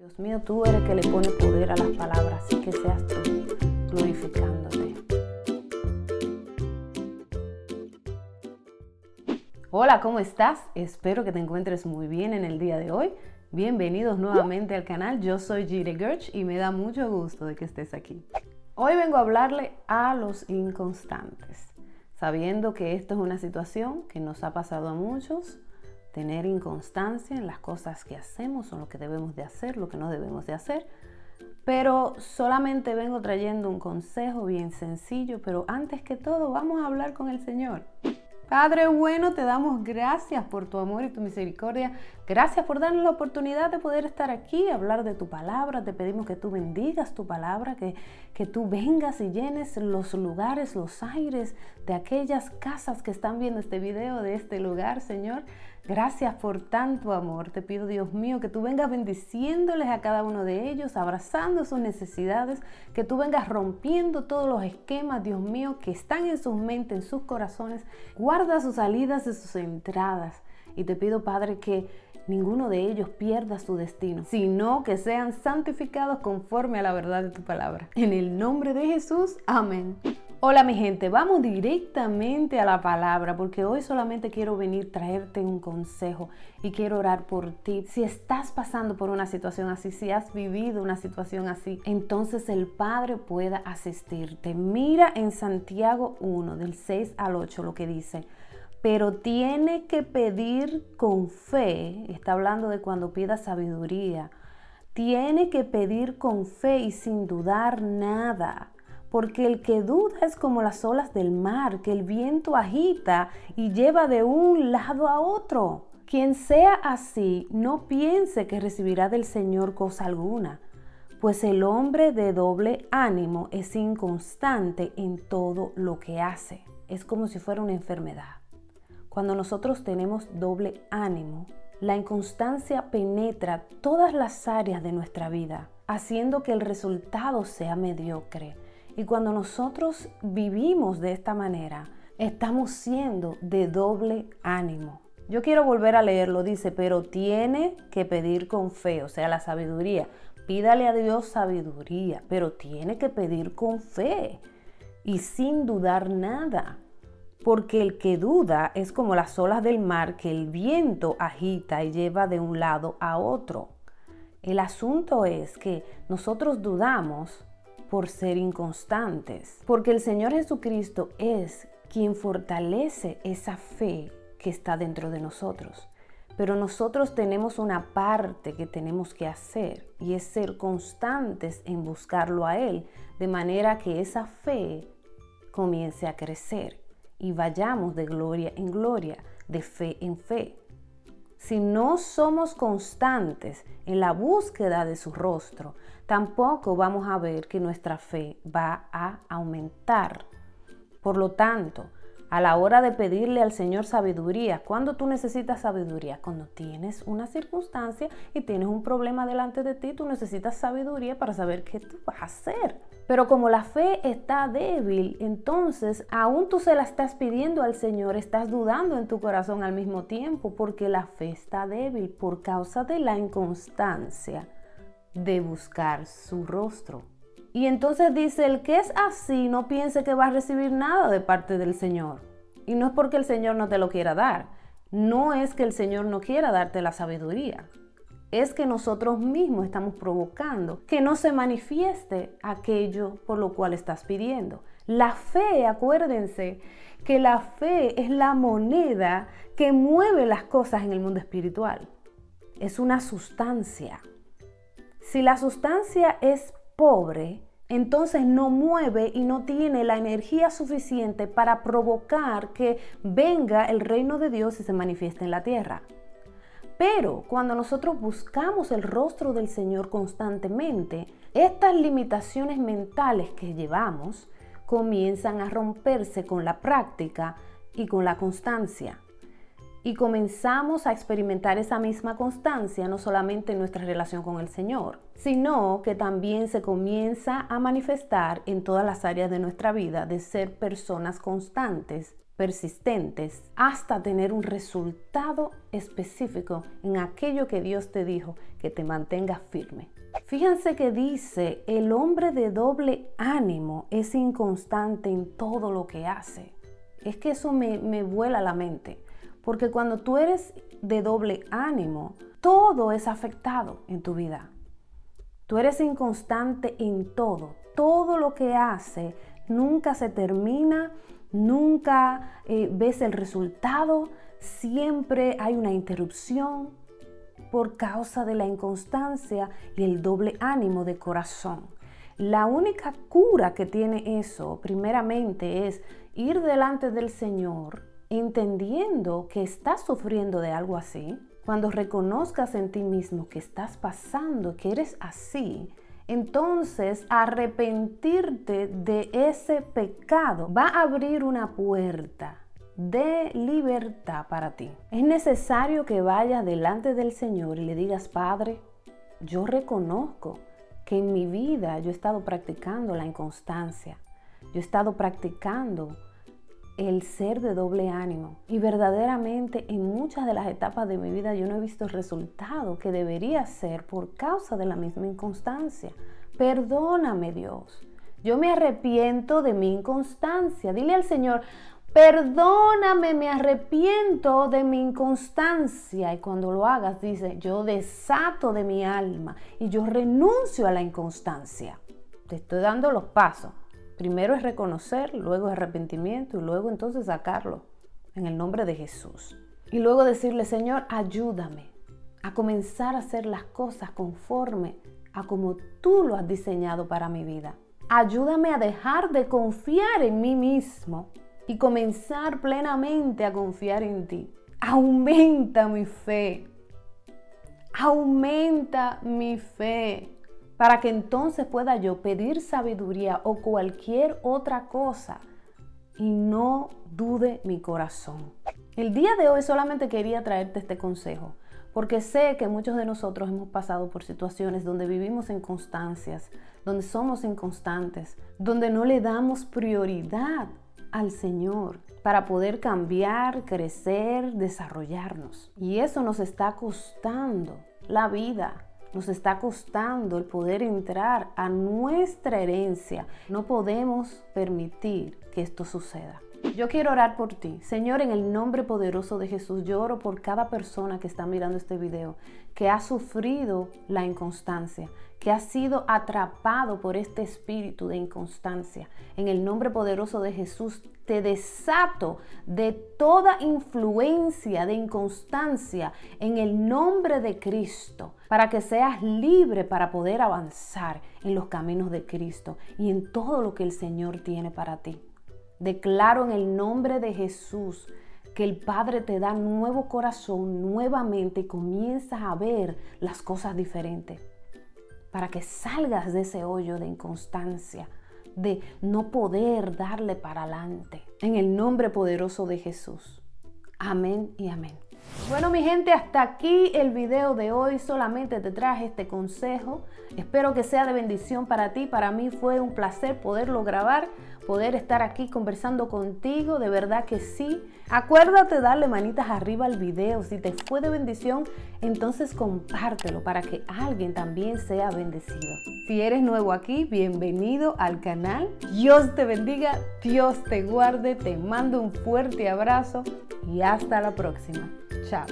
Dios mío, tú eres que le pone poder a las palabras, así que seas tú glorificándote. Hola, ¿cómo estás? Espero que te encuentres muy bien en el día de hoy. Bienvenidos nuevamente al canal. Yo soy Gire Gerch y me da mucho gusto de que estés aquí. Hoy vengo a hablarle a los inconstantes, sabiendo que esto es una situación que nos ha pasado a muchos tener inconstancia en las cosas que hacemos o lo que debemos de hacer, lo que no debemos de hacer. Pero solamente vengo trayendo un consejo bien sencillo, pero antes que todo vamos a hablar con el Señor. Padre bueno, te damos gracias por tu amor y tu misericordia. Gracias por darnos la oportunidad de poder estar aquí, hablar de tu palabra. Te pedimos que tú bendigas tu palabra, que, que tú vengas y llenes los lugares, los aires de aquellas casas que están viendo este video, de este lugar, Señor. Gracias por tanto amor. Te pido, Dios mío, que tú vengas bendiciéndoles a cada uno de ellos, abrazando sus necesidades, que tú vengas rompiendo todos los esquemas, Dios mío, que están en sus mentes, en sus corazones. Guarda sus salidas y sus entradas. Y te pido, Padre, que ninguno de ellos pierda su destino, sino que sean santificados conforme a la verdad de tu palabra. En el nombre de Jesús, amén. Hola mi gente, vamos directamente a la palabra porque hoy solamente quiero venir traerte un consejo y quiero orar por ti. Si estás pasando por una situación así, si has vivido una situación así, entonces el Padre pueda asistirte. Mira en Santiago 1, del 6 al 8 lo que dice pero tiene que pedir con fe, está hablando de cuando pida sabiduría, tiene que pedir con fe y sin dudar nada porque el que duda es como las olas del mar, que el viento agita y lleva de un lado a otro. Quien sea así, no piense que recibirá del Señor cosa alguna, pues el hombre de doble ánimo es inconstante en todo lo que hace. Es como si fuera una enfermedad. Cuando nosotros tenemos doble ánimo, la inconstancia penetra todas las áreas de nuestra vida, haciendo que el resultado sea mediocre y cuando nosotros vivimos de esta manera, estamos siendo de doble ánimo. Yo quiero volver a leerlo, dice, pero tiene que pedir con fe, o sea, la sabiduría. Pídale a Dios sabiduría, pero tiene que pedir con fe y sin dudar nada. Porque el que duda es como las olas del mar que el viento agita y lleva de un lado a otro. El asunto es que nosotros dudamos por ser inconstantes, porque el Señor Jesucristo es quien fortalece esa fe que está dentro de nosotros. Pero nosotros tenemos una parte que tenemos que hacer y es ser constantes en buscarlo a Él, de manera que esa fe comience a crecer y vayamos de gloria en gloria, de fe en fe. Si no somos constantes en la búsqueda de su rostro, tampoco vamos a ver que nuestra fe va a aumentar. Por lo tanto, a la hora de pedirle al Señor sabiduría, cuando tú necesitas sabiduría, cuando tienes una circunstancia y tienes un problema delante de ti, tú necesitas sabiduría para saber qué tú vas a hacer. Pero como la fe está débil, entonces aún tú se la estás pidiendo al Señor, estás dudando en tu corazón al mismo tiempo, porque la fe está débil por causa de la inconstancia de buscar su rostro. Y entonces dice, el que es así no piense que va a recibir nada de parte del Señor. Y no es porque el Señor no te lo quiera dar. No es que el Señor no quiera darte la sabiduría. Es que nosotros mismos estamos provocando que no se manifieste aquello por lo cual estás pidiendo. La fe, acuérdense que la fe es la moneda que mueve las cosas en el mundo espiritual. Es una sustancia. Si la sustancia es pobre, entonces no mueve y no tiene la energía suficiente para provocar que venga el reino de Dios y se manifieste en la tierra. Pero cuando nosotros buscamos el rostro del Señor constantemente, estas limitaciones mentales que llevamos comienzan a romperse con la práctica y con la constancia y comenzamos a experimentar esa misma constancia no solamente en nuestra relación con el Señor, sino que también se comienza a manifestar en todas las áreas de nuestra vida de ser personas constantes, persistentes hasta tener un resultado específico en aquello que Dios te dijo, que te mantenga firme. Fíjense que dice, el hombre de doble ánimo es inconstante en todo lo que hace. Es que eso me, me vuela la mente, porque cuando tú eres de doble ánimo, todo es afectado en tu vida. Tú eres inconstante en todo. Todo lo que hace nunca se termina nunca eh, ves el resultado, siempre hay una interrupción por causa de la inconstancia y el doble ánimo de corazón. La única cura que tiene eso, primeramente, es ir delante del Señor entendiendo que estás sufriendo de algo así. Cuando reconozcas en ti mismo que estás pasando, que eres así, entonces arrepentirte de ese pecado va a abrir una puerta de libertad para ti. Es necesario que vayas delante del Señor y le digas, Padre, yo reconozco que en mi vida yo he estado practicando la inconstancia, yo he estado practicando el ser de doble ánimo. Y verdaderamente en muchas de las etapas de mi vida yo no he visto el resultado que debería ser por causa de la misma inconstancia. Perdóname Dios. Yo me arrepiento de mi inconstancia. Dile al Señor, perdóname, me arrepiento de mi inconstancia. Y cuando lo hagas, dice, yo desato de mi alma y yo renuncio a la inconstancia. Te estoy dando los pasos. Primero es reconocer, luego es arrepentimiento y luego entonces sacarlo en el nombre de Jesús. Y luego decirle, Señor, ayúdame a comenzar a hacer las cosas conforme a como tú lo has diseñado para mi vida. Ayúdame a dejar de confiar en mí mismo y comenzar plenamente a confiar en ti. Aumenta mi fe. Aumenta mi fe para que entonces pueda yo pedir sabiduría o cualquier otra cosa y no dude mi corazón. El día de hoy solamente quería traerte este consejo, porque sé que muchos de nosotros hemos pasado por situaciones donde vivimos en constancias, donde somos inconstantes, donde no le damos prioridad al Señor para poder cambiar, crecer, desarrollarnos. Y eso nos está costando la vida, nos está costando el poder entrar a nuestra herencia. No podemos permitir que esto suceda. Yo quiero orar por ti. Señor, en el nombre poderoso de Jesús, yo oro por cada persona que está mirando este video, que ha sufrido la inconstancia, que ha sido atrapado por este espíritu de inconstancia. En el nombre poderoso de Jesús, te desato de toda influencia de inconstancia en el nombre de Cristo, para que seas libre para poder avanzar en los caminos de Cristo y en todo lo que el Señor tiene para ti. Declaro en el nombre de Jesús que el Padre te da nuevo corazón nuevamente y comienzas a ver las cosas diferentes para que salgas de ese hoyo de inconstancia, de no poder darle para adelante. En el nombre poderoso de Jesús. Amén y amén. Bueno mi gente, hasta aquí el video de hoy. Solamente te traje este consejo. Espero que sea de bendición para ti. Para mí fue un placer poderlo grabar, poder estar aquí conversando contigo. De verdad que sí. Acuérdate darle manitas arriba al video. Si te fue de bendición, entonces compártelo para que alguien también sea bendecido. Si eres nuevo aquí, bienvenido al canal. Dios te bendiga, Dios te guarde. Te mando un fuerte abrazo y hasta la próxima. Ciao.